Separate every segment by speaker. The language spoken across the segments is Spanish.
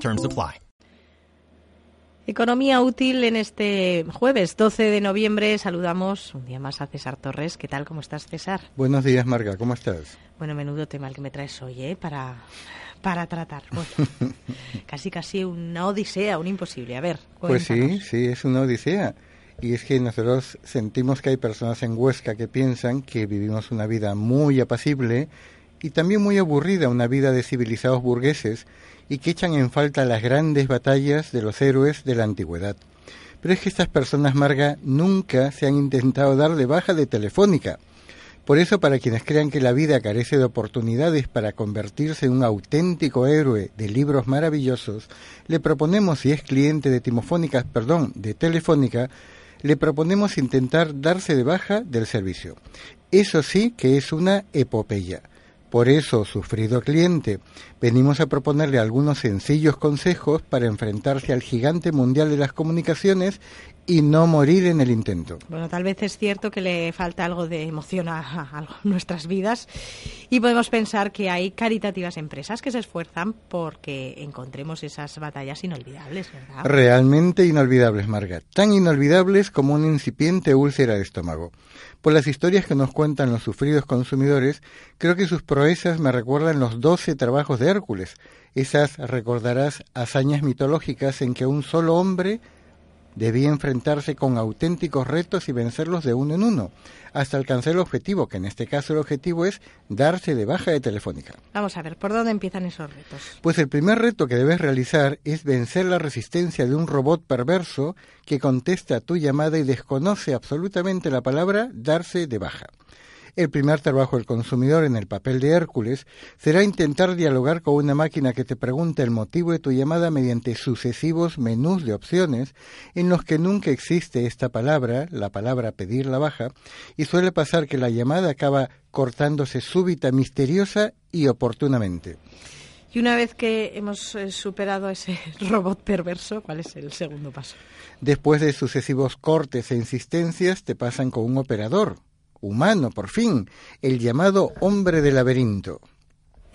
Speaker 1: Terms apply.
Speaker 2: Economía útil en este jueves 12 de noviembre. Saludamos un día más a César Torres. ¿Qué tal? ¿Cómo estás, César?
Speaker 3: Buenos días, Marga. ¿Cómo estás?
Speaker 2: Bueno, menudo tema el que me traes hoy, ¿eh? Para, para tratar. Bueno, casi, casi una odisea, un imposible. A ver,
Speaker 3: Pues sí,
Speaker 2: cuéntanos.
Speaker 3: sí, es una odisea. Y es que nosotros sentimos que hay personas en Huesca que piensan que vivimos una vida muy apacible y también muy aburrida, una vida de civilizados burgueses, y que echan en falta las grandes batallas de los héroes de la antigüedad. Pero es que estas personas, Marga, nunca se han intentado dar de baja de Telefónica. Por eso, para quienes crean que la vida carece de oportunidades para convertirse en un auténtico héroe de libros maravillosos, le proponemos, si es cliente de Timofónica, perdón, de Telefónica, le proponemos intentar darse de baja del servicio. Eso sí que es una epopeya. Por eso, sufrido cliente, venimos a proponerle algunos sencillos consejos para enfrentarse al gigante mundial de las comunicaciones y no morir en el intento.
Speaker 2: Bueno, tal vez es cierto que le falta algo de emoción a, a- a nuestras vidas y podemos pensar que hay caritativas empresas que se esfuerzan porque encontremos esas batallas inolvidables, ¿verdad?
Speaker 3: Realmente inolvidables, Marga. Tan inolvidables como una incipiente úlcera de estómago. Por las historias que nos cuentan los sufridos consumidores, creo que sus proezas me recuerdan los doce trabajos de Hércules. Esas, recordarás, hazañas mitológicas en que un solo hombre debía enfrentarse con auténticos retos y vencerlos de uno en uno, hasta alcanzar el objetivo, que en este caso el objetivo es darse de baja de Telefónica.
Speaker 2: Vamos a ver, ¿por dónde empiezan esos retos?
Speaker 3: Pues el primer reto que debes realizar es vencer la resistencia de un robot perverso que contesta a tu llamada y desconoce absolutamente la palabra darse de baja. El primer trabajo del consumidor en el papel de Hércules será intentar dialogar con una máquina que te pregunta el motivo de tu llamada mediante sucesivos menús de opciones en los que nunca existe esta palabra, la palabra pedir la baja, y suele pasar que la llamada acaba cortándose súbita, misteriosa y oportunamente.
Speaker 2: Y una vez que hemos eh, superado ese robot perverso, ¿cuál es el segundo paso?
Speaker 3: Después de sucesivos cortes e insistencias, te pasan con un operador, humano, por fin, el llamado hombre de laberinto.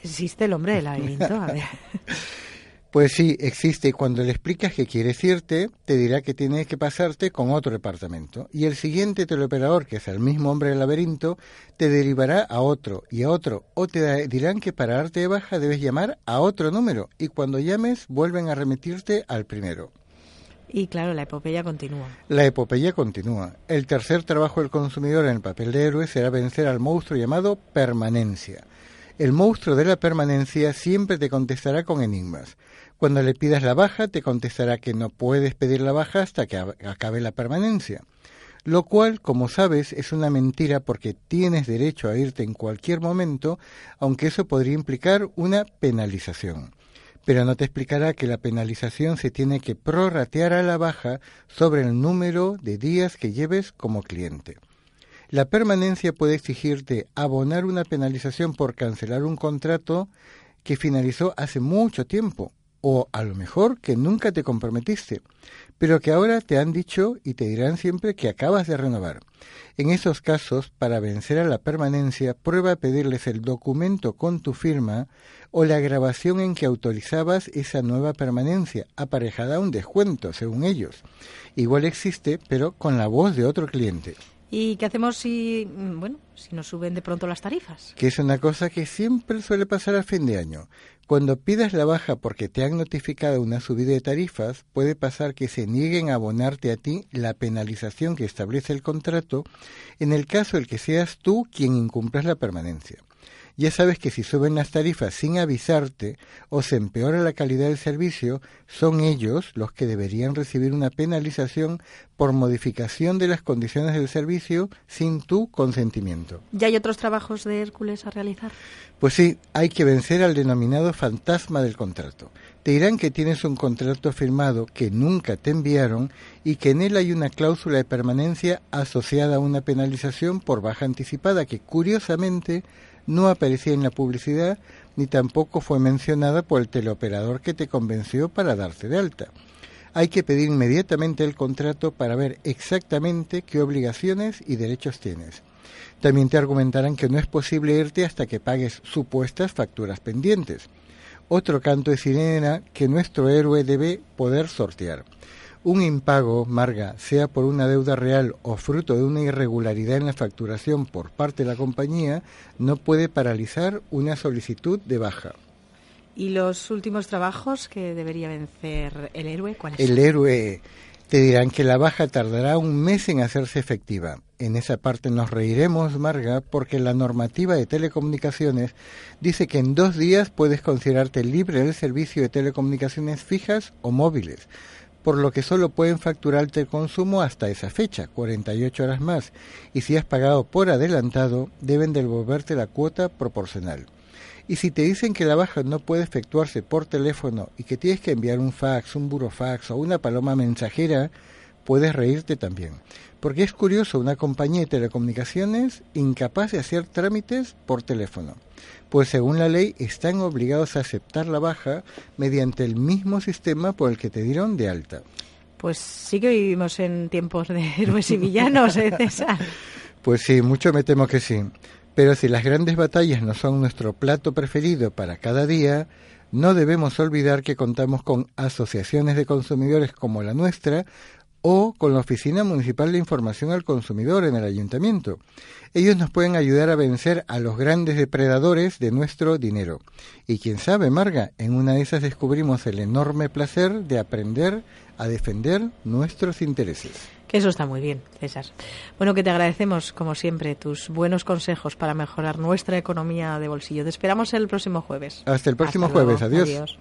Speaker 2: ¿Existe el hombre del laberinto? A ver.
Speaker 3: Pues sí, existe y cuando le explicas que quieres irte, te dirá que tienes que pasarte con otro departamento. Y el siguiente teleoperador, que es el mismo hombre del laberinto, te derivará a otro y a otro. O te dirán que para darte de baja debes llamar a otro número. Y cuando llames, vuelven a remitirte al primero.
Speaker 2: Y claro, la epopeya continúa.
Speaker 3: La epopeya continúa. El tercer trabajo del consumidor en el papel de héroe será vencer al monstruo llamado permanencia. El monstruo de la permanencia siempre te contestará con enigmas. Cuando le pidas la baja, te contestará que no puedes pedir la baja hasta que ab- acabe la permanencia. Lo cual, como sabes, es una mentira porque tienes derecho a irte en cualquier momento, aunque eso podría implicar una penalización pero no te explicará que la penalización se tiene que prorratear a la baja sobre el número de días que lleves como cliente. La permanencia puede exigirte abonar una penalización por cancelar un contrato que finalizó hace mucho tiempo, o a lo mejor que nunca te comprometiste, pero que ahora te han dicho y te dirán siempre que acabas de renovar. En esos casos, para vencer a la permanencia, prueba a pedirles el documento con tu firma o la grabación en que autorizabas esa nueva permanencia, aparejada a un descuento, según ellos. Igual existe, pero con la voz de otro cliente.
Speaker 2: ¿Y qué hacemos si, mm, bueno, si nos suben de pronto las tarifas?
Speaker 3: que es una cosa que siempre suele pasar a fin de año. Cuando pidas la baja porque te han notificado una subida de tarifas, puede pasar que se nieguen a abonarte a ti la penalización que establece el contrato en el caso el que seas tú quien incumplas la permanencia. Ya sabes que si suben las tarifas sin avisarte o se empeora la calidad del servicio, son ellos los que deberían recibir una penalización por modificación de las condiciones del servicio sin tu consentimiento.
Speaker 2: ¿Ya hay otros trabajos de Hércules a realizar?
Speaker 3: Pues sí, hay que vencer al denominado fantasma del contrato. Te dirán que tienes un contrato firmado que nunca te enviaron y que en él hay una cláusula de permanencia asociada a una penalización por baja anticipada que curiosamente no aparecía en la publicidad ni tampoco fue mencionada por el teleoperador que te convenció para darte de alta. Hay que pedir inmediatamente el contrato para ver exactamente qué obligaciones y derechos tienes. También te argumentarán que no es posible irte hasta que pagues supuestas facturas pendientes. Otro canto de sirena que nuestro héroe debe poder sortear. Un impago, Marga, sea por una deuda real o fruto de una irregularidad en la facturación por parte de la compañía, no puede paralizar una solicitud de baja.
Speaker 2: ¿Y los últimos trabajos que debería vencer el héroe? ¿Cuáles
Speaker 3: El héroe te dirán que la baja tardará un mes en hacerse efectiva. En esa parte nos reiremos, Marga, porque la normativa de telecomunicaciones dice que en dos días puedes considerarte libre del servicio de telecomunicaciones fijas o móviles por lo que solo pueden facturarte el consumo hasta esa fecha, 48 horas más, y si has pagado por adelantado, deben devolverte la cuota proporcional. Y si te dicen que la baja no puede efectuarse por teléfono y que tienes que enviar un fax, un burofax o una paloma mensajera, puedes reírte también. Porque es curioso una compañía de telecomunicaciones incapaz de hacer trámites por teléfono pues según la ley están obligados a aceptar la baja mediante el mismo sistema por el que te dieron de alta.
Speaker 2: Pues sí que vivimos en tiempos de héroes y villanos, ¿eh, César?
Speaker 3: Pues sí, mucho me temo que sí. Pero si las grandes batallas no son nuestro plato preferido para cada día, no debemos olvidar que contamos con asociaciones de consumidores como la nuestra o con la Oficina Municipal de Información al Consumidor en el Ayuntamiento. Ellos nos pueden ayudar a vencer a los grandes depredadores de nuestro dinero. Y quién sabe, Marga, en una de esas descubrimos el enorme placer de aprender a defender nuestros intereses.
Speaker 2: Que eso está muy bien, César. Bueno, que te agradecemos, como siempre, tus buenos consejos para mejorar nuestra economía de bolsillo. Te esperamos el próximo jueves.
Speaker 3: Hasta el próximo jueves. Adiós.